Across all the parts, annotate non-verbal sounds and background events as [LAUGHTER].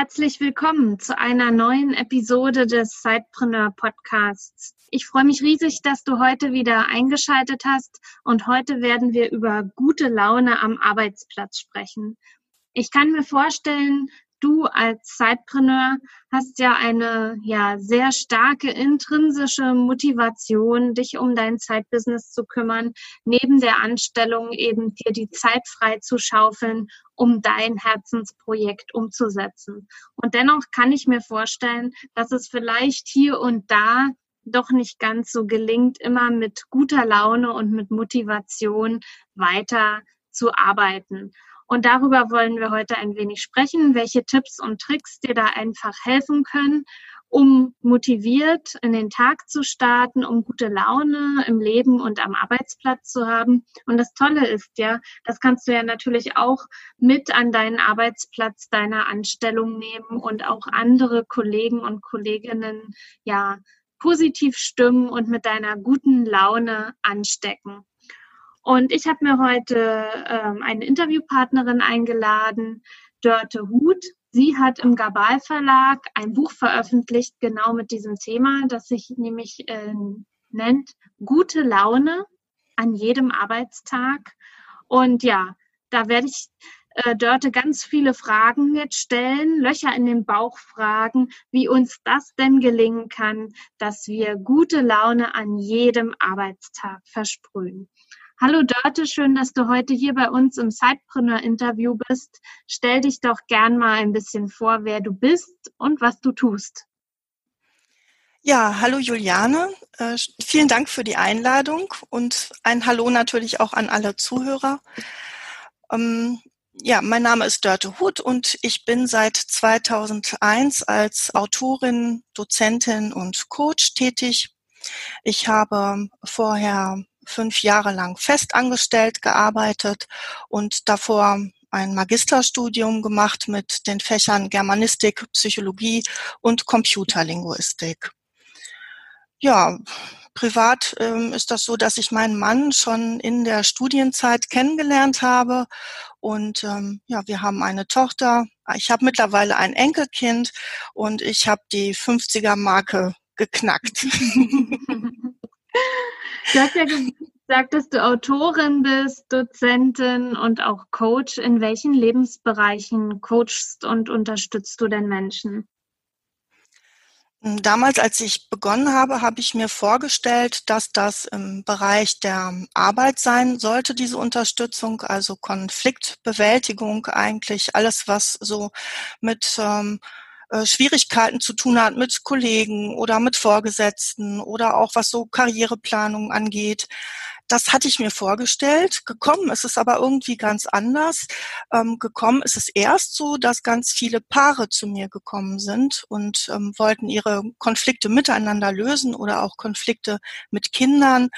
Herzlich willkommen zu einer neuen Episode des Sidepreneur Podcasts. Ich freue mich riesig, dass du heute wieder eingeschaltet hast und heute werden wir über gute Laune am Arbeitsplatz sprechen. Ich kann mir vorstellen, du als Zeitpreneur hast ja eine ja sehr starke intrinsische Motivation, dich um dein Zeitbusiness zu kümmern, neben der Anstellung eben dir die Zeit frei zu schaufeln, um dein Herzensprojekt umzusetzen. Und dennoch kann ich mir vorstellen, dass es vielleicht hier und da doch nicht ganz so gelingt, immer mit guter Laune und mit Motivation weiter zu arbeiten. Und darüber wollen wir heute ein wenig sprechen, welche Tipps und Tricks dir da einfach helfen können, um motiviert in den Tag zu starten, um gute Laune im Leben und am Arbeitsplatz zu haben. Und das Tolle ist ja, das kannst du ja natürlich auch mit an deinen Arbeitsplatz deiner Anstellung nehmen und auch andere Kollegen und Kolleginnen ja positiv stimmen und mit deiner guten Laune anstecken. Und ich habe mir heute ähm, eine Interviewpartnerin eingeladen, Dörte Huth. Sie hat im Gabal Verlag ein Buch veröffentlicht, genau mit diesem Thema, das sich nämlich äh, nennt Gute Laune an jedem Arbeitstag. Und ja, da werde ich äh, Dörte ganz viele Fragen jetzt stellen, Löcher in den Bauch fragen, wie uns das denn gelingen kann, dass wir gute Laune an jedem Arbeitstag versprühen. Hallo Dörte, schön, dass du heute hier bei uns im Sidepreneur-Interview bist. Stell dich doch gern mal ein bisschen vor, wer du bist und was du tust. Ja, hallo Juliane. Äh, vielen Dank für die Einladung und ein Hallo natürlich auch an alle Zuhörer. Ähm, ja, mein Name ist Dörte Huth und ich bin seit 2001 als Autorin, Dozentin und Coach tätig. Ich habe vorher fünf Jahre lang festangestellt gearbeitet und davor ein Magisterstudium gemacht mit den Fächern Germanistik, Psychologie und Computerlinguistik. Ja, privat ähm, ist das so, dass ich meinen Mann schon in der Studienzeit kennengelernt habe und ähm, ja, wir haben eine Tochter. Ich habe mittlerweile ein Enkelkind und ich habe die 50er Marke geknackt. [LAUGHS] Du hast ja gesagt, dass du Autorin bist, Dozentin und auch Coach. In welchen Lebensbereichen coachst und unterstützt du denn Menschen? Damals, als ich begonnen habe, habe ich mir vorgestellt, dass das im Bereich der Arbeit sein sollte, diese Unterstützung, also Konfliktbewältigung eigentlich, alles, was so mit ähm, äh, Schwierigkeiten zu tun hat mit Kollegen oder mit Vorgesetzten oder auch was so Karriereplanung angeht. Das hatte ich mir vorgestellt. Gekommen ist es aber irgendwie ganz anders. Ähm, gekommen ist es erst so, dass ganz viele Paare zu mir gekommen sind und ähm, wollten ihre Konflikte miteinander lösen oder auch Konflikte mit Kindern.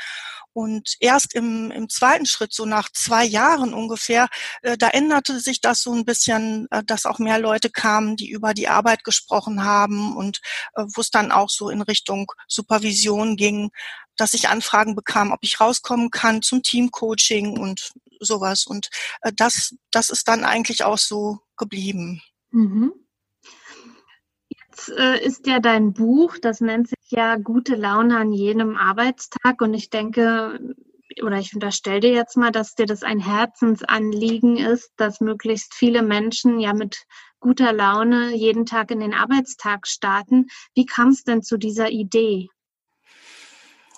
Und erst im, im zweiten Schritt, so nach zwei Jahren ungefähr, äh, da änderte sich das so ein bisschen, äh, dass auch mehr Leute kamen, die über die Arbeit gesprochen haben und äh, wo es dann auch so in Richtung Supervision ging, dass ich Anfragen bekam, ob ich rauskommen kann zum Teamcoaching und sowas. Und äh, das, das ist dann eigentlich auch so geblieben. Mhm. Jetzt äh, ist ja dein Buch, das nennt sich ja Gute Laune an jedem Arbeitstag. Und ich denke, oder ich unterstelle dir jetzt mal, dass dir das ein Herzensanliegen ist, dass möglichst viele Menschen ja mit guter Laune jeden Tag in den Arbeitstag starten. Wie kam es denn zu dieser Idee?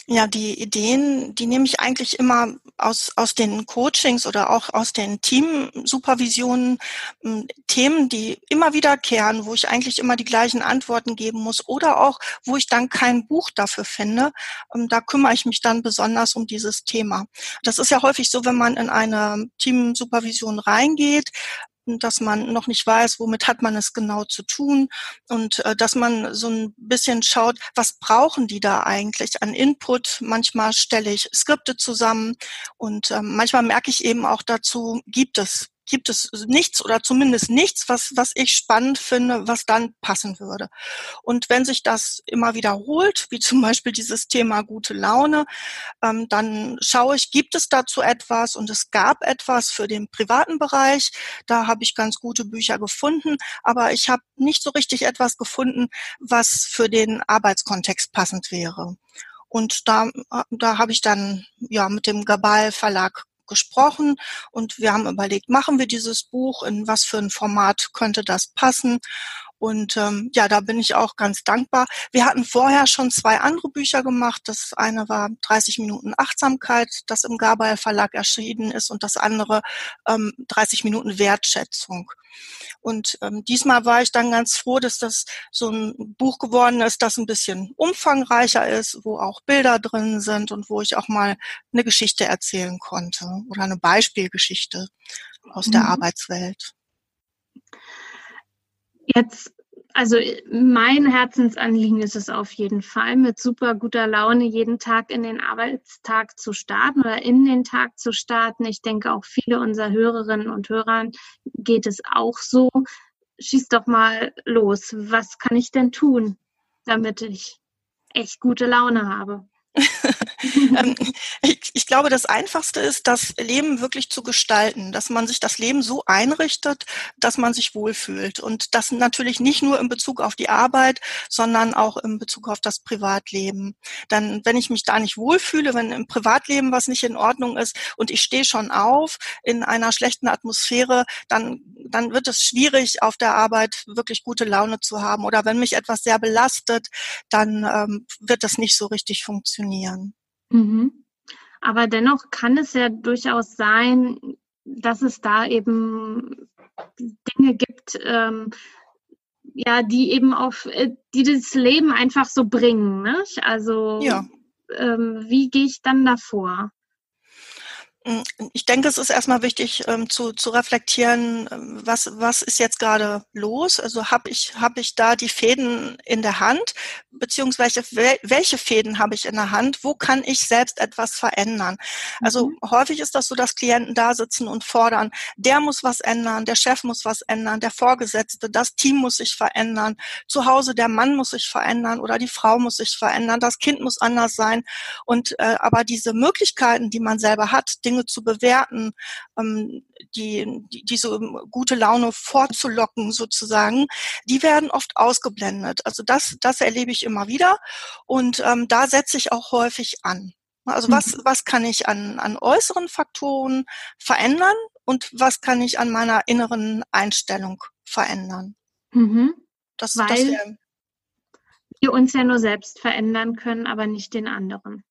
Ja, die Ideen, die nehme ich eigentlich immer aus, aus den Coachings oder auch aus den Teamsupervisionen, hm, Themen, die immer wiederkehren, wo ich eigentlich immer die gleichen Antworten geben muss oder auch, wo ich dann kein Buch dafür finde. Ähm, da kümmere ich mich dann besonders um dieses Thema. Das ist ja häufig so, wenn man in eine Teamsupervision reingeht, dass man noch nicht weiß, womit hat man es genau zu tun und äh, dass man so ein bisschen schaut, was brauchen die da eigentlich an Input. Manchmal stelle ich Skripte zusammen und ähm, manchmal merke ich eben auch dazu, gibt es gibt es nichts oder zumindest nichts, was, was ich spannend finde, was dann passen würde. Und wenn sich das immer wiederholt, wie zum Beispiel dieses Thema gute Laune, ähm, dann schaue ich, gibt es dazu etwas? Und es gab etwas für den privaten Bereich. Da habe ich ganz gute Bücher gefunden, aber ich habe nicht so richtig etwas gefunden, was für den Arbeitskontext passend wäre. Und da, da habe ich dann ja mit dem Gabal Verlag gesprochen und wir haben überlegt, machen wir dieses Buch, in was für ein Format könnte das passen. Und ähm, ja, da bin ich auch ganz dankbar. Wir hatten vorher schon zwei andere Bücher gemacht. Das eine war 30 Minuten Achtsamkeit, das im Gabriel Verlag erschienen ist, und das andere ähm, 30 Minuten Wertschätzung. Und ähm, diesmal war ich dann ganz froh, dass das so ein Buch geworden ist, das ein bisschen umfangreicher ist, wo auch Bilder drin sind und wo ich auch mal eine Geschichte erzählen konnte oder eine Beispielgeschichte aus mhm. der Arbeitswelt. Jetzt, also mein Herzensanliegen ist es auf jeden Fall, mit super guter Laune jeden Tag in den Arbeitstag zu starten oder in den Tag zu starten. Ich denke, auch viele unserer Hörerinnen und Hörern geht es auch so. Schieß doch mal los. Was kann ich denn tun, damit ich echt gute Laune habe? [LAUGHS] Ähm, [LAUGHS] ich, ich, glaube, das Einfachste ist, das Leben wirklich zu gestalten, dass man sich das Leben so einrichtet, dass man sich wohlfühlt. Und das natürlich nicht nur in Bezug auf die Arbeit, sondern auch in Bezug auf das Privatleben. Dann, wenn ich mich da nicht wohlfühle, wenn im Privatleben was nicht in Ordnung ist und ich stehe schon auf in einer schlechten Atmosphäre, dann, dann wird es schwierig, auf der Arbeit wirklich gute Laune zu haben. Oder wenn mich etwas sehr belastet, dann ähm, wird das nicht so richtig funktionieren. Mhm. Aber dennoch kann es ja durchaus sein, dass es da eben Dinge gibt, ähm, ja, die eben auf, äh, die das Leben einfach so bringen. Ne? Also ja. ähm, wie gehe ich dann davor? Hm, ich denke, es ist erstmal wichtig ähm, zu, zu reflektieren, ähm, was, was ist jetzt gerade los? Also habe ich, hab ich da die Fäden in der Hand, beziehungsweise welche Fäden habe ich in der Hand? Wo kann ich selbst etwas verändern? Also mhm. häufig ist das so, dass Klienten da sitzen und fordern, der muss was ändern, der Chef muss was ändern, der Vorgesetzte, das Team muss sich verändern, zu Hause der Mann muss sich verändern oder die Frau muss sich verändern, das Kind muss anders sein. Und äh, aber diese Möglichkeiten, die man selber hat, Dinge Dinge zu bewerten, ähm, die, die, diese gute Laune vorzulocken sozusagen, die werden oft ausgeblendet. Also das, das erlebe ich immer wieder und ähm, da setze ich auch häufig an. Also was, mhm. was kann ich an, an äußeren Faktoren verändern und was kann ich an meiner inneren Einstellung verändern? Mhm. Das, Weil das wir uns ja nur selbst verändern können, aber nicht den anderen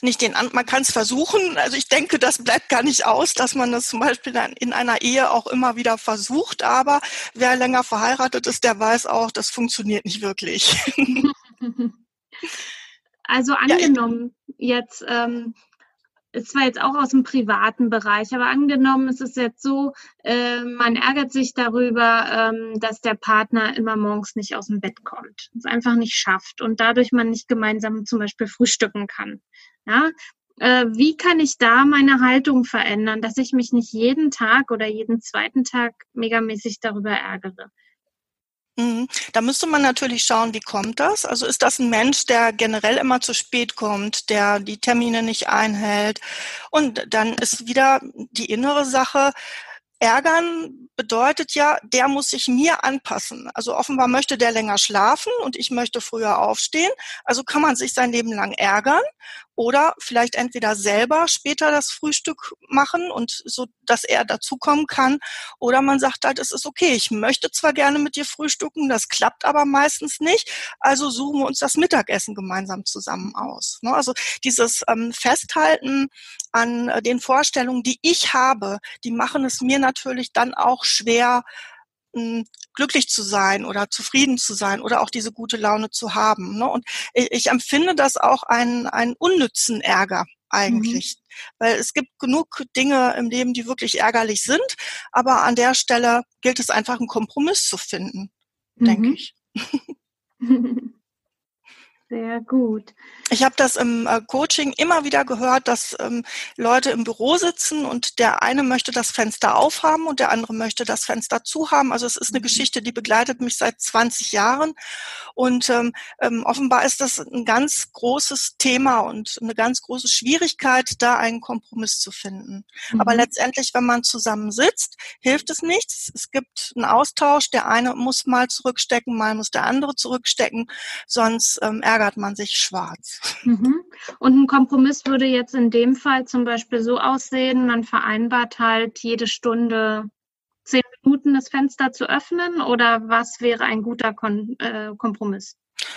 nicht den, man kann es versuchen. Also ich denke, das bleibt gar nicht aus, dass man das zum Beispiel in einer Ehe auch immer wieder versucht. Aber wer länger verheiratet ist, der weiß auch, das funktioniert nicht wirklich. [LAUGHS] Also angenommen ja, jetzt, ähm, es war jetzt auch aus dem privaten Bereich, aber angenommen ist es jetzt so, äh, man ärgert sich darüber, ähm, dass der Partner immer morgens nicht aus dem Bett kommt, es einfach nicht schafft und dadurch man nicht gemeinsam zum Beispiel frühstücken kann. Ja, äh, wie kann ich da meine Haltung verändern, dass ich mich nicht jeden Tag oder jeden zweiten Tag megamäßig darüber ärgere? Mhm. Da müsste man natürlich schauen, wie kommt das? Also ist das ein Mensch, der generell immer zu spät kommt, der die Termine nicht einhält? Und dann ist wieder die innere Sache, Ärgern bedeutet ja, der muss sich mir anpassen. Also offenbar möchte der länger schlafen und ich möchte früher aufstehen. Also kann man sich sein Leben lang ärgern oder vielleicht entweder selber später das Frühstück machen und so, dass er dazukommen kann. Oder man sagt halt, es ist okay, ich möchte zwar gerne mit dir frühstücken, das klappt aber meistens nicht. Also suchen wir uns das Mittagessen gemeinsam zusammen aus. Ne? Also dieses ähm, Festhalten an äh, den Vorstellungen, die ich habe, die machen es mir natürlich dann auch schwer, glücklich zu sein oder zufrieden zu sein oder auch diese gute Laune zu haben. Ne? Und ich, ich empfinde das auch einen, einen unnützen Ärger. eigentlich. Mhm. Weil es gibt genug Dinge im Leben, die wirklich ärgerlich sind, aber an der Stelle gilt es einfach, einen Kompromiss zu finden, mhm. denke ich. [LAUGHS] [LAUGHS] Sehr gut. Ich habe das im äh, Coaching immer wieder gehört, dass ähm, Leute im Büro sitzen und der eine möchte das Fenster aufhaben und der andere möchte das Fenster zuhaben. Also es ist eine mhm. Geschichte, die begleitet mich seit 20 Jahren und ähm, ähm, offenbar ist das ein ganz großes Thema und eine ganz große Schwierigkeit, da einen Kompromiss zu finden. Mhm. Aber letztendlich, wenn man zusammen sitzt, hilft es nichts. Es gibt einen Austausch. Der eine muss mal zurückstecken, mal muss der andere zurückstecken, sonst ähm, ärgert ärgert man sich schwarz. Mhm. Und ein Kompromiss würde jetzt in dem Fall zum Beispiel so aussehen, man vereinbart halt jede Stunde zehn Minuten das Fenster zu öffnen oder was wäre ein guter Kon äh, Kompromiss?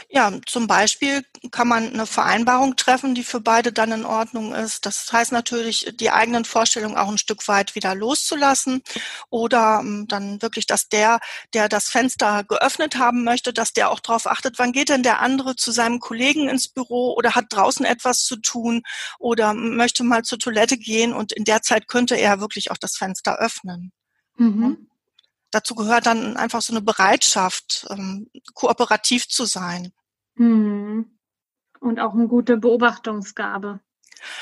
Ja, zum Beispiel kann man eine Vereinbarung treffen, die für beide dann in Ordnung ist. Das heißt natürlich, die eigenen Vorstellungen auch ein Stück weit wieder loszulassen oder ähm, dann wirklich, dass der, der das Fenster geöffnet haben möchte, dass der auch darauf achtet, wann geht denn der andere zu seinem Kollegen ins Büro oder hat draußen etwas zu tun oder möchte mal zur Toilette gehen und in der Zeit könnte er wirklich auch das Fenster öffnen. Mhm dazu gehört dann einfach so eine Bereitschaft, ähm, kooperativ zu sein. Hm. Und auch eine gute Beobachtungsgabe.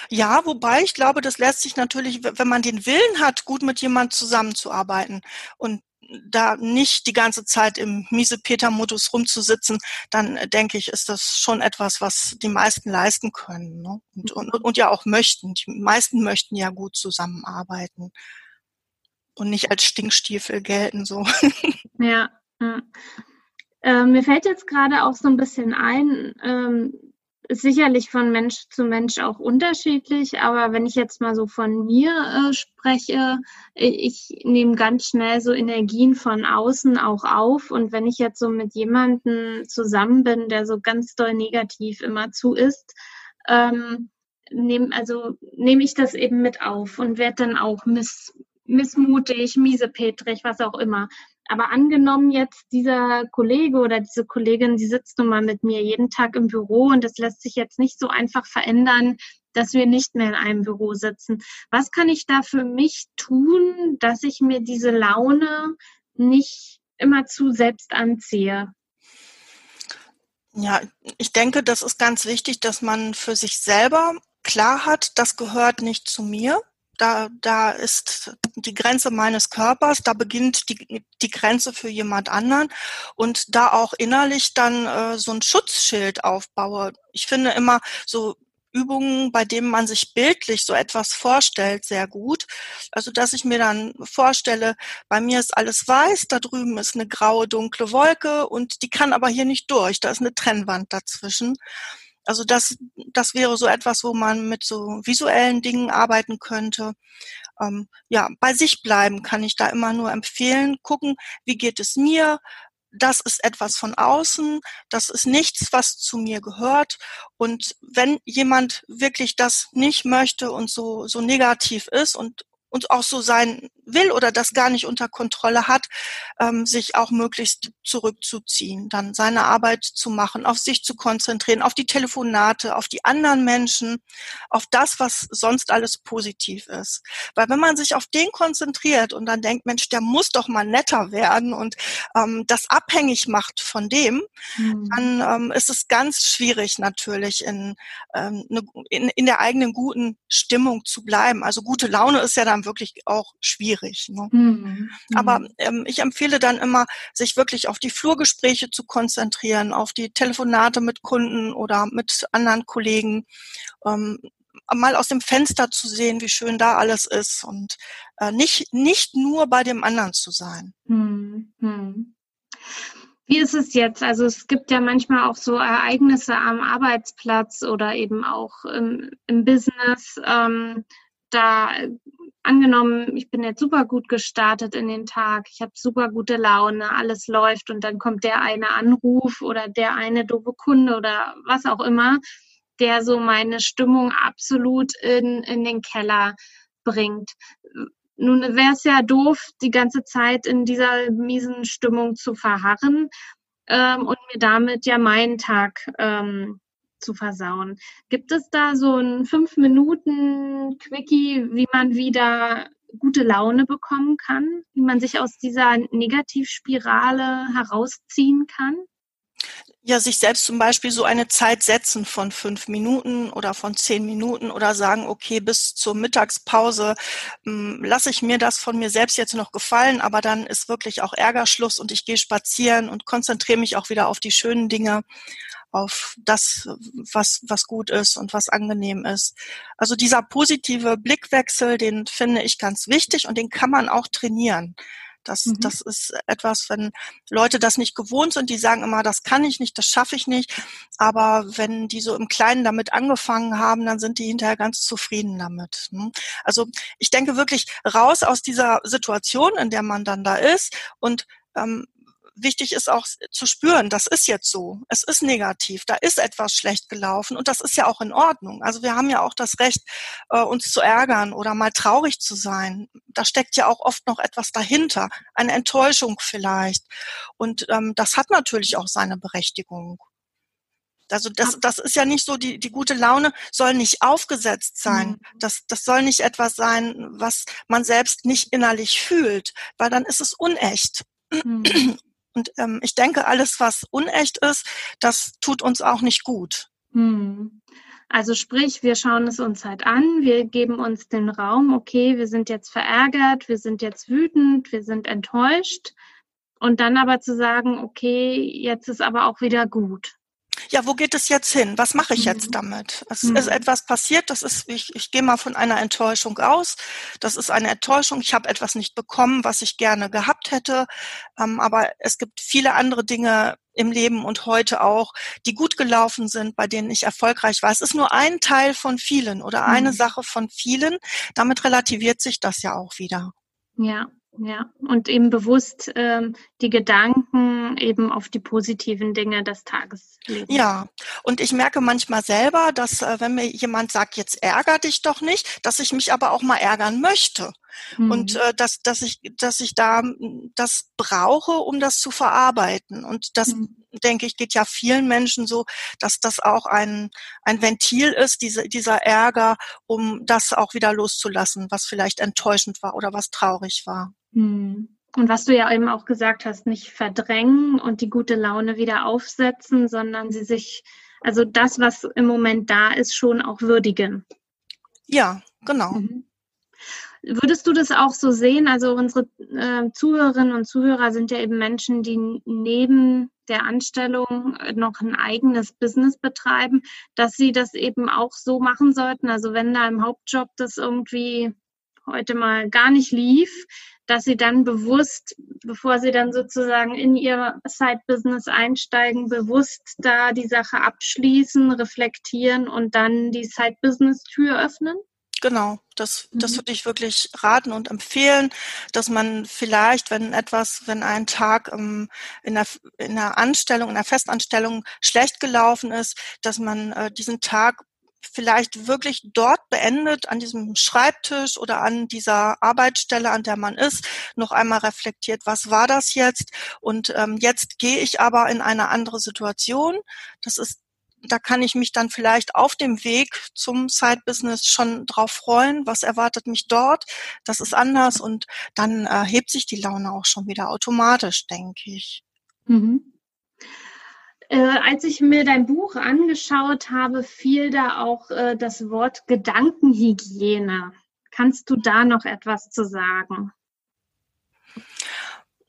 Ja, wobei ich glaube, das lässt sich natürlich, wenn man den Willen hat, gut mit jemand zusammenzuarbeiten und da nicht die ganze Zeit im Miese-Peter-Modus rumzusitzen, dann äh, denke ich, ist das schon etwas, was die meisten leisten können ne? und, und, und ja auch möchten. Die meisten möchten ja gut zusammenarbeiten und nicht als Stinkstiefel gelten so. [LAUGHS] Ja. ja. Äh, mir fällt jetzt gerade auch so ein bisschen ein, ähm, sicherlich von Mensch zu Mensch auch unterschiedlich, aber wenn ich jetzt mal so von mir äh, spreche, ich nehme ganz schnell so Energien von außen auch auf und wenn ich jetzt so mit jemandem zusammen bin, der so ganz doll negativ immer zu ist, ähm, nehme also nehme ich das eben mit auf und werde dann auch miss, missmutig, miesepetrig, was auch immer. Aber angenommen jetzt dieser Kollege oder diese Kollegin, die sitzt nun mal mit mir jeden Tag im Büro und das lässt sich jetzt nicht so einfach verändern, dass wir nicht mehr in einem Büro sitzen. Was kann ich da für mich tun, dass ich mir diese Laune nicht immer zu selbst anziehe? Ja, ich denke, das ist ganz wichtig, dass man für sich selber klar hat, das gehört nicht zu mir da, da ist die Grenze meines Körpers, da beginnt die, die Grenze für jemand anderen und da auch innerlich dann äh, so ein Schutzschild aufbaue. Ich finde immer so Übungen, bei denen man sich bildlich so etwas vorstellt, sehr gut. Also, dass ich mir dann vorstelle, bei mir ist alles weiß, da drüben ist eine graue, dunkle Wolke und die kann aber hier nicht durch. Da ist eine Trennwand dazwischen. Also das, das wäre so etwas, wo man mit so visuellen Dingen arbeiten könnte. Ähm, ja, bei sich bleiben kann ich da immer nur empfehlen. Gucken, wie geht es mir? Das ist etwas von außen. Das ist nichts, was zu mir gehört. Und wenn jemand wirklich das nicht möchte und so, so negativ ist und und auch so sein will oder das gar nicht unter Kontrolle hat, ähm, sich auch möglichst zurückzuziehen, dann seine Arbeit zu machen, auf sich zu konzentrieren, auf die Telefonate, auf die anderen Menschen, auf das, was sonst alles positiv ist. Weil wenn man sich auf den konzentriert und dann denkt, Mensch, der muss doch mal netter werden und ähm, das abhängig macht von dem, mhm. dann ähm, ist es ganz schwierig natürlich in, ähm, ne, in, in der eigenen guten Stimmung zu bleiben. Also gute Laune ist ja dann wirklich auch schwierig. Ne? Mhm. Aber mhm. ähm, ich empfehle dann immer, sich wirklich auf die Flurgespräche zu konzentrieren, auf die Telefonate mit Kunden oder mit anderen Kollegen. Ähm, mal aus dem Fenster zu sehen, wie schön da alles ist und äh, nicht, nicht nur bei dem anderen zu sein. Mhm. Wie ist es jetzt? Also es gibt ja manchmal auch so Ereignisse am Arbeitsplatz oder eben auch im, im Business. Ähm, da angenommen, ich bin jetzt super gut gestartet in den Tag, ich habe super gute Laune, alles läuft und dann kommt der eine Anruf oder der eine doofe Kunde oder was auch immer, der so meine Stimmung absolut in, in den Keller bringt. Nun wäre es ja doof, die ganze Zeit in dieser miesen Stimmung zu verharren ähm, und mir damit ja meinen Tag ähm, zu versauen. Gibt es da so ein fünf Minuten Quickie, wie man wieder gute Laune bekommen kann, wie man sich aus dieser Negativspirale herausziehen kann? Ja, sich selbst zum Beispiel so eine Zeit setzen von fünf Minuten oder von zehn Minuten oder sagen, okay, bis zur Mittagspause hm, lasse ich mir das von mir selbst jetzt noch gefallen, aber dann ist wirklich auch Ärgerschluss und ich gehe spazieren und konzentriere mich auch wieder auf die schönen Dinge, auf das, was, was gut ist und was angenehm ist. Also dieser positive Blickwechsel, den finde ich ganz wichtig und den kann man auch trainieren. Das, mhm. das ist etwas, wenn Leute das nicht gewohnt sind, die sagen immer, das kann ich nicht, das schaffe ich nicht. Aber wenn die so im Kleinen damit angefangen haben, dann sind die hinterher ganz zufrieden damit. Ne? Also ich denke wirklich raus aus dieser Situation, in der man dann da ist und ähm, wichtig ist auch zu spüren, das ist jetzt so, es ist negativ, da ist etwas schlecht gelaufen und das ist ja auch in Ordnung. Also wir haben ja auch das Recht, äh, uns zu ärgern oder mal traurig zu sein. Da steckt ja auch oft noch etwas dahinter, eine Enttäuschung vielleicht. Und ähm, das hat natürlich auch seine Berechtigung. Also das, das ist ja nicht so, die, die gute Laune soll nicht aufgesetzt sein. Mhm. Das, das soll nicht etwas sein, was man selbst nicht innerlich fühlt, weil dann ist es unecht. Und ähm, ich denke, alles, was unecht ist, das tut uns auch nicht gut. Hm. Also sprich, wir schauen es uns halt an, wir geben uns den Raum, okay, wir sind jetzt verärgert, wir sind jetzt wütend, wir sind enttäuscht. Und dann aber zu sagen, okay, jetzt ist aber auch wieder gut ja, wo geht es jetzt hin? Was mache ich jetzt mhm. damit? Es mhm. ist etwas passiert, das ist, ich, ich gehe mal von einer Enttäuschung aus. Das ist eine Enttäuschung. Ich habe etwas nicht bekommen, was ich gerne gehabt hätte. Ähm, aber es gibt viele andere Dinge im Leben und heute auch, die gut gelaufen sind, bei denen ich erfolgreich war. Es ist nur ein Teil von vielen oder eine mhm. Sache von vielen. Damit relativiert sich das ja auch wieder. Ja, ja, und eben bewusst ähm, die Gedanken eben auf die positiven Dinge des Tages legen. Ja, und ich merke manchmal selber, dass äh, wenn mir jemand sagt, jetzt ärger dich doch nicht, dass ich mich aber auch mal ärgern möchte. Mhm. Und äh, dass, dass ich, dass ich da das brauche, um das zu verarbeiten. Und das, mhm. denke ich, geht ja vielen Menschen so, dass das auch ein, ein Ventil ist, diese, dieser Ärger, um das auch wieder loszulassen, was vielleicht enttäuschend war oder was traurig war. Mhm. Und was du ja eben auch gesagt hast, nicht verdrängen und die gute Laune wieder aufsetzen, sondern sie sich, also das, was im Moment da ist, schon auch würdigen. Ja, genau. Mhm. Würdest du das auch so sehen? Also unsere äh, Zuhörerinnen und Zuhörer sind ja eben Menschen, die neben der Anstellung noch ein eigenes Business betreiben, dass sie das eben auch so machen sollten. Also wenn da im Hauptjob das irgendwie heute mal gar nicht lief, dass sie dann bewusst, bevor sie dann sozusagen in ihr Side-Business einsteigen, bewusst da die Sache abschließen, reflektieren und dann die Side-Business-Tür öffnen? Genau, das, das mhm. würde ich wirklich raten und empfehlen, dass man vielleicht, wenn etwas, wenn ein Tag ähm, in, der, in der Anstellung, in der Festanstellung schlecht gelaufen ist, dass man äh, diesen Tag vielleicht wirklich dort beendet, an diesem Schreibtisch oder an dieser Arbeitsstelle, an der man ist, noch einmal reflektiert, was war das jetzt? Und ähm, jetzt gehe ich aber in eine andere Situation. Das ist da kann ich mich dann vielleicht auf dem Weg zum Side-Business schon drauf freuen, was erwartet mich dort, das ist anders und dann äh, hebt sich die Laune auch schon wieder automatisch, denke ich. Mhm. Äh, als ich mir dein Buch angeschaut habe, fiel da auch äh, das Wort Gedankenhygiene. Kannst du da noch etwas zu sagen?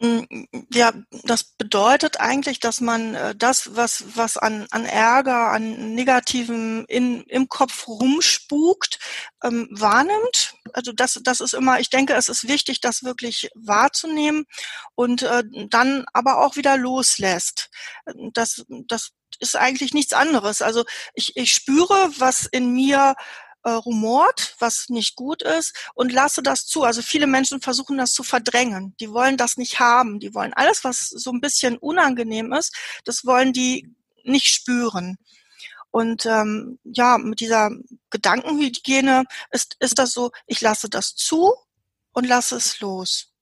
Mm, ja, das bedeutet eigentlich, dass man äh, das, was, was an, an Ärger, an Negativen in, im Kopf rumspukt, ähm, wahrnimmt. Also das, das ist immer, ich denke, es ist wichtig, das wirklich wahrzunehmen und äh, dann aber auch wieder loslässt. Das, das ist eigentlich nichts anderes. Also ich, ich spüre, was in mir äh, rumort, was nicht gut ist, und lasse das zu. Also viele Menschen versuchen das zu verdrängen. Die wollen das nicht haben. Die wollen alles, was so ein bisschen unangenehm ist, das wollen die nicht spüren. Und ähm, ja, mit dieser Gedankenhygiene ist, ist das so, ich lasse das zu und lasse es los.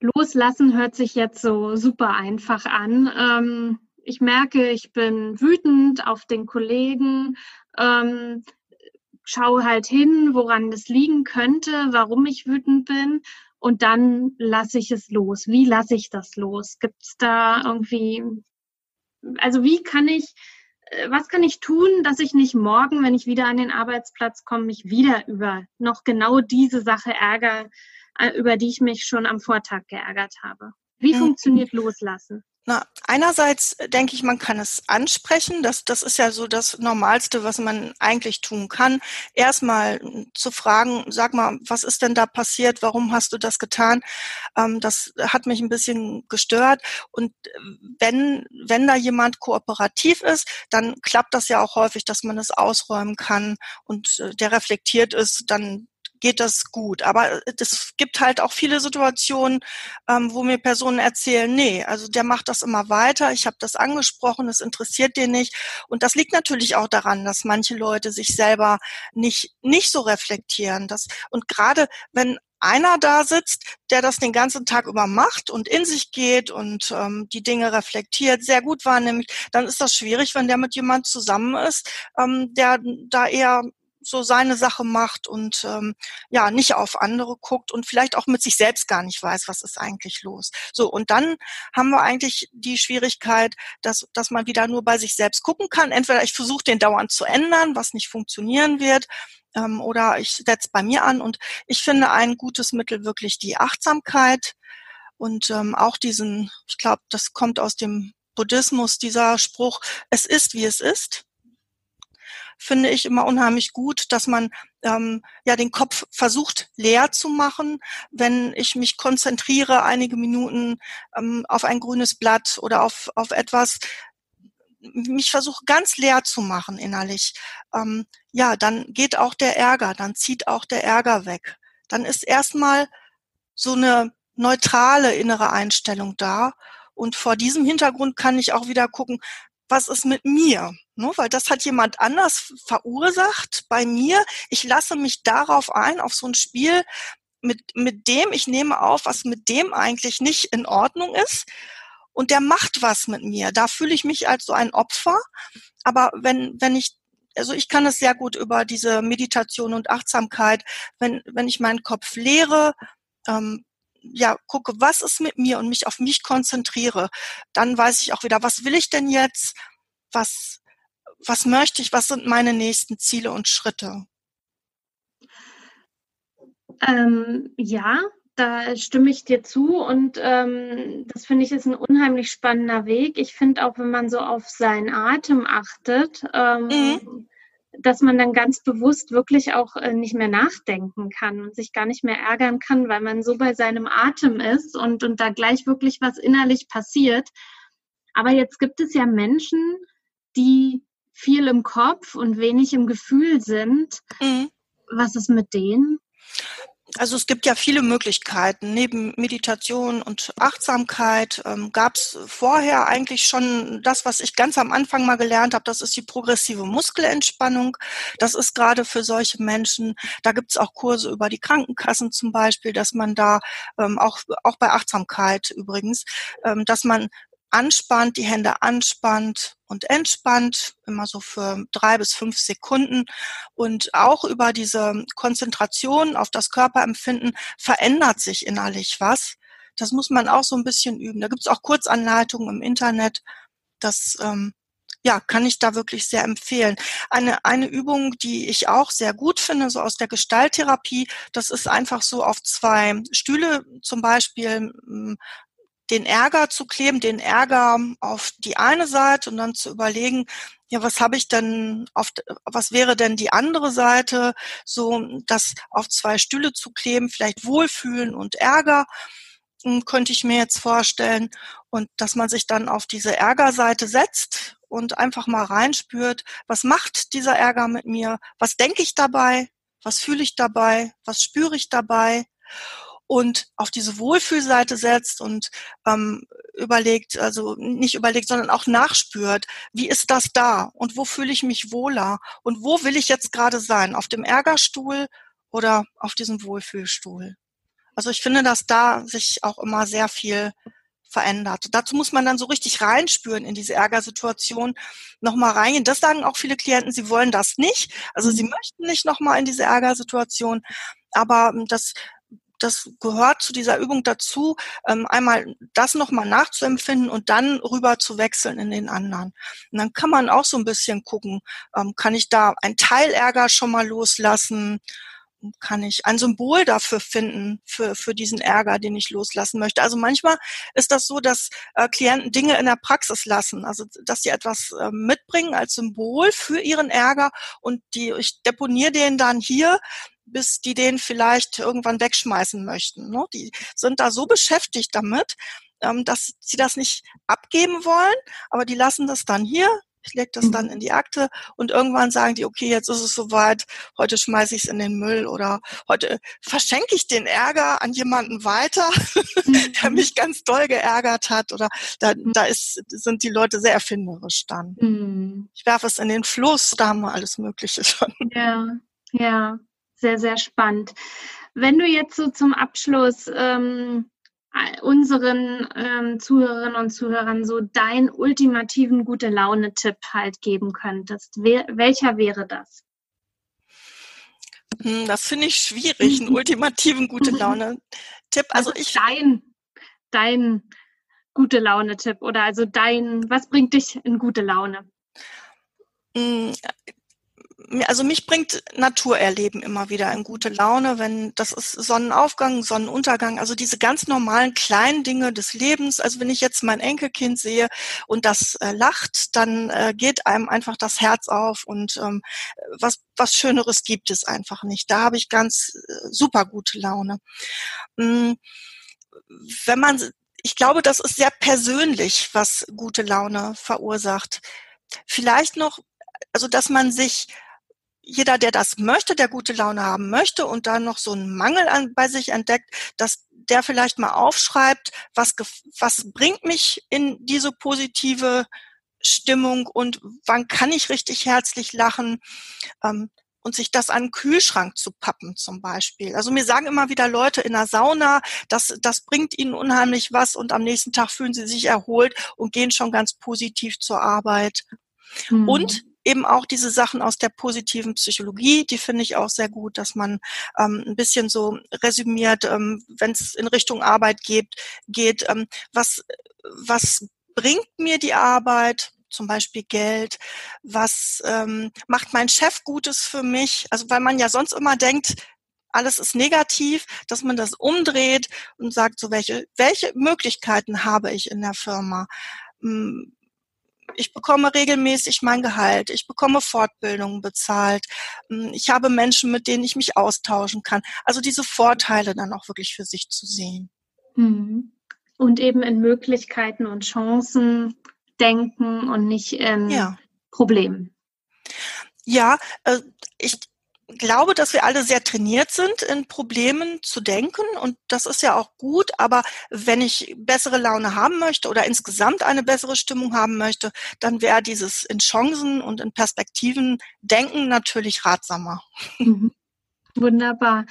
Loslassen hört sich jetzt so super einfach an. Ähm ich merke, ich bin wütend auf den Kollegen, ähm, schaue halt hin, woran das liegen könnte, warum ich wütend bin und dann lasse ich es los. Wie lasse ich das los? Gibt es da irgendwie, also wie kann ich, äh, was kann ich tun, dass ich nicht morgen, wenn ich wieder an den Arbeitsplatz komme, mich wieder über noch genau diese Sache ärgere, äh, über die ich mich schon am Vortag geärgert habe? Wie mhm. funktioniert Loslassen? Na, einerseits denke ich, man kann es ansprechen. Das, das ist ja so das Normalste, was man eigentlich tun kann. Erstmal zu fragen, sag mal, was ist denn da passiert? Warum hast du das getan? Ähm, das hat mich ein bisschen gestört. Und wenn, wenn da jemand kooperativ ist, dann klappt das ja auch häufig, dass man es ausräumen kann und äh, der reflektiert ist, dann geht das gut. Aber es gibt halt auch viele Situationen, ähm, wo mir Personen erzählen, nee, also der macht das immer weiter, ich habe das angesprochen, es interessiert den nicht. Und das liegt natürlich auch daran, dass manche Leute sich selber nicht, nicht so reflektieren. Das, und gerade wenn einer da sitzt, der das den ganzen Tag über macht und in sich geht und ähm, die Dinge reflektiert, sehr gut wahrnimmt, dann ist das schwierig, wenn der mit jemand zusammen ist, ähm, der da eher so seine Sache macht und ähm, ja nicht auf andere guckt und vielleicht auch mit sich selbst gar nicht weiß, was ist eigentlich los. So und dann haben wir eigentlich die Schwierigkeit, dass dass man wieder nur bei sich selbst gucken kann. Entweder ich versuche den dauernd zu ändern, was nicht funktionieren wird, ähm, oder ich setze bei mir an und ich finde ein gutes Mittel wirklich die Achtsamkeit und ähm, auch diesen, ich glaube, das kommt aus dem Buddhismus, dieser Spruch, es ist, wie es ist finde ich immer unheimlich gut, dass man ähm, ja den Kopf versucht leer zu machen, wenn ich mich konzentriere einige Minuten ähm, auf ein grünes Blatt oder auf, auf etwas, mich versuche ganz leer zu machen innerlich, ähm, ja, dann geht auch der Ärger, dann zieht auch der Ärger weg. Dann ist erstmal so eine neutrale innere Einstellung da. Und vor diesem Hintergrund kann ich auch wieder gucken, was ist mit mir? Ne, weil das hat jemand anders verursacht bei mir. Ich lasse mich darauf ein, auf so ein Spiel, mit, mit dem ich nehme auf, was mit dem eigentlich nicht in Ordnung ist. Und der macht was mit mir. Da fühle ich mich als so ein Opfer. Aber wenn, wenn ich, also ich kann es sehr gut über diese Meditation und Achtsamkeit, wenn, wenn ich meinen Kopf leere, ähm, ja, gucke, was ist mit mir und mich auf mich konzentriere, dann weiß ich auch wieder, was will ich denn jetzt? Was, was möchte ich, was sind meine nächsten Ziele und Schritte? Ähm, ja, da stimme ich dir zu und ähm, das finde ich ist ein unheimlich spannender Weg. Ich finde auch, wenn man so auf seinen Atem achtet, ähm, mhm. dass man dann ganz bewusst wirklich auch äh, nicht mehr nachdenken kann und sich gar nicht mehr ärgern kann, weil man so bei seinem Atem ist und, und da gleich wirklich was innerlich passiert. Aber jetzt gibt es ja Menschen, die viel im Kopf und wenig im Gefühl sind. Mhm. Was ist mit denen? Also es gibt ja viele Möglichkeiten. Neben Meditation und Achtsamkeit ähm, gab es vorher eigentlich schon das, was ich ganz am Anfang mal gelernt habe, das ist die progressive Muskelentspannung. Das ist gerade für solche Menschen, da gibt es auch Kurse über die Krankenkassen zum Beispiel, dass man da ähm, auch, auch bei Achtsamkeit übrigens, ähm, dass man anspannt, die Hände anspannt und entspannt, immer so für drei bis fünf Sekunden. Und auch über diese Konzentration auf das Körperempfinden verändert sich innerlich was. Das muss man auch so ein bisschen üben. Da gibt es auch Kurzanleitungen im Internet. Das ähm, ja, kann ich da wirklich sehr empfehlen. Eine, eine Übung, die ich auch sehr gut finde, so aus der Gestalttherapie, das ist einfach so auf zwei Stühle zum Beispiel den Ärger zu kleben, den Ärger auf die eine Seite und dann zu überlegen, ja, was habe ich denn auf, was wäre denn die andere Seite, so das auf zwei Stühle zu kleben, vielleicht Wohlfühlen und Ärger, hm, könnte ich mir jetzt vorstellen. Und dass man sich dann auf diese Ärgerseite setzt und einfach mal reinspürt, was macht dieser Ärger mit mir, was denke ich dabei, was fühle ich dabei, was spüre ich dabei und auf diese Wohlfühlseite setzt und ähm, überlegt, also nicht überlegt, sondern auch nachspürt, wie ist das da und wo fühle ich mich wohler und wo will ich jetzt gerade sein, auf dem Ärgerstuhl oder auf diesem Wohlfühlstuhl. Also ich finde, dass da sich auch immer sehr viel verändert. Dazu muss man dann so richtig reinspüren in diese Ärgersituation, nochmal reingehen. Das sagen auch viele Klienten, sie wollen das nicht. Also sie mhm. möchten nicht nochmal in diese Ärgersituation. Aber ähm, das das gehört zu dieser Übung dazu, ähm, einmal das nochmal nachzuempfinden und dann rüber zu wechseln in den anderen. Und dann kann man auch so ein bisschen gucken, ähm, kann ich da ein Teilärger schon mal loslassen? Kann ich ein Symbol dafür finden, für, für diesen Ärger, den ich loslassen möchte. Also manchmal ist das so, dass äh, Klienten Dinge in der Praxis lassen, also dass sie etwas äh, mitbringen als Symbol für ihren Ärger und die, ich deponiere den dann hier bis die den vielleicht irgendwann wegschmeißen möchten. Ne? Die sind da so beschäftigt damit, ähm, dass sie das nicht abgeben wollen, aber die lassen das dann hier. Ich lege das dann mhm. in die Akte und irgendwann sagen die, okay, jetzt ist es soweit, heute schmeiße ich es in den Müll oder heute verschenke ich den Ärger an jemanden weiter, [LAUGHS] der mhm. mich ganz doll geärgert hat oder da, mhm. da ist, sind die Leute sehr erfinderisch dann. Mhm. Ich werfe es in den Fluss, da haben wir alles Mögliche [LAUGHS] schon. Ja, ja sehr, sehr spannend. Wenn du jetzt so zum Abschluss ähm, unseren ähm, Zuhörerinnen und Zuhörern so deinen ultimativen gute Laune-Tipp halt geben könntest, wer, welcher wäre das? Hm, das finde ich schwierig, einen ultimativen gute Laune-Tipp. Also, also ich dein, dein gute Laune-Tipp oder also dein, was bringt dich in gute Laune? Also mich bringt Naturerleben immer wieder in gute Laune, wenn das ist Sonnenaufgang, Sonnenuntergang, also diese ganz normalen kleinen Dinge des Lebens. Also wenn ich jetzt mein Enkelkind sehe und das äh, lacht, dann äh, geht einem einfach das Herz auf und ähm, was was Schöneres gibt es einfach nicht. Da habe ich ganz äh, super gute Laune. Mhm. Wenn man, ich glaube, das ist sehr persönlich, was gute Laune verursacht. Vielleicht noch also dass man sich jeder, der das möchte, der gute Laune haben möchte und dann noch so einen Mangel an, bei sich entdeckt, dass der vielleicht mal aufschreibt, was, was bringt mich in diese positive Stimmung und wann kann ich richtig herzlich lachen ähm, und sich das an den Kühlschrank zu pappen zum Beispiel. Also mir sagen immer wieder Leute in der Sauna, das, das bringt ihnen unheimlich was und am nächsten Tag fühlen sie sich erholt und gehen schon ganz positiv zur Arbeit. Mhm. Und eben auch diese Sachen aus der positiven Psychologie, die finde ich auch sehr gut, dass man ähm, ein bisschen so resümiert, ähm, wenn es in Richtung Arbeit geht, geht ähm, was, was bringt mir die Arbeit, zum Beispiel Geld, was ähm, macht mein Chef Gutes für mich, also weil man ja sonst immer denkt, alles ist negativ, dass man das umdreht und sagt, so welche, welche Möglichkeiten habe ich in der Firma? Ich bekomme regelmäßig mein Gehalt, ich bekomme Fortbildungen bezahlt, hm, ich habe Menschen, mit denen ich mich austauschen kann. Also diese Vorteile dann auch wirklich für sich zu sehen. Mhm. Und eben in Möglichkeiten und Chancen denken und nicht in ja. Problemen. Ja, äh, ich, glaube, dass wir alle sehr trainiert sind, in Problemen zu denken und das ist ja auch gut, aber wenn ich bessere Laune haben möchte oder insgesamt eine bessere Stimmung haben möchte, dann wäre dieses in Chancen und in Perspektiven denken natürlich ratsamer. Mhm. Wunderbar.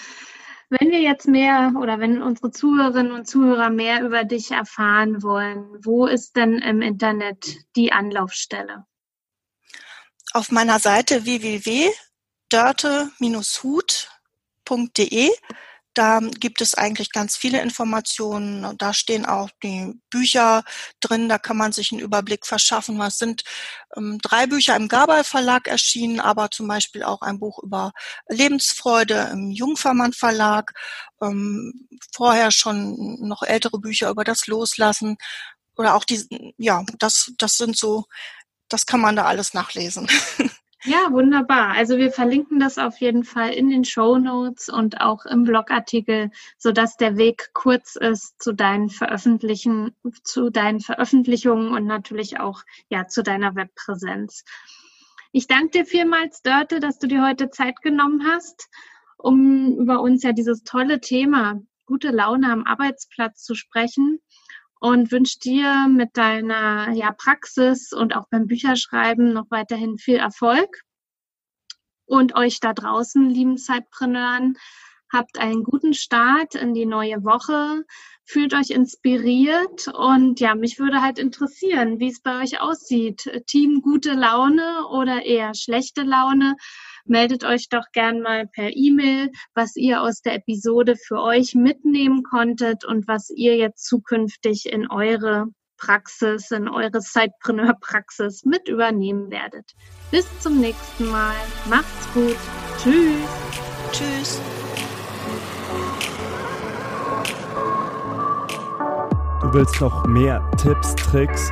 Wenn wir jetzt mehr oder wenn unsere Zuhörerinnen und Zuhörer mehr über dich erfahren wollen, wo ist denn im Internet die Anlaufstelle? Auf meiner Seite www dörte-hut.de. Da gibt es eigentlich ganz viele Informationen. Da stehen auch die Bücher drin. Da kann man sich einen Überblick verschaffen. Es sind ähm, drei Bücher im Gabal Verlag erschienen, aber zum Beispiel auch ein Buch über Lebensfreude im Jungfermann Verlag. Ähm, vorher schon noch ältere Bücher über das Loslassen oder auch die, ja, das, das sind so, das kann man da alles nachlesen. [LAUGHS] Ja, wunderbar. Also wir verlinken das auf jeden Fall in den Show Notes und auch im Blogartikel, sodass der Weg kurz ist zu deinen Veröffentlichen, zu deinen Veröffentlichungen und natürlich auch ja zu deiner Webpräsenz. Ich danke dir vielmals, Dörte, dass du dir heute Zeit genommen hast, um über uns ja dieses tolle Thema gute Laune am Arbeitsplatz zu sprechen und wünsche dir mit deiner ja, Praxis und auch beim Bücherschreiben noch weiterhin viel Erfolg. Und euch da draußen, lieben Zeitpreneuren, habt einen guten Start in die neue Woche. fühlt euch inspiriert und ja, mich würde halt interessieren, wie es bei euch aussieht. Team gute Laune oder eher schlechte Laune? Meldet euch doch gern mal per E-Mail, was ihr aus der Episode für euch mitnehmen konntet und was ihr jetzt zukünftig in eure Praxis, in eure Sidepreneur-Praxis mit übernehmen werdet. Bis zum nächsten Mal. Macht's gut. Tschüss. Tschüss. Du willst noch mehr Tipps, Tricks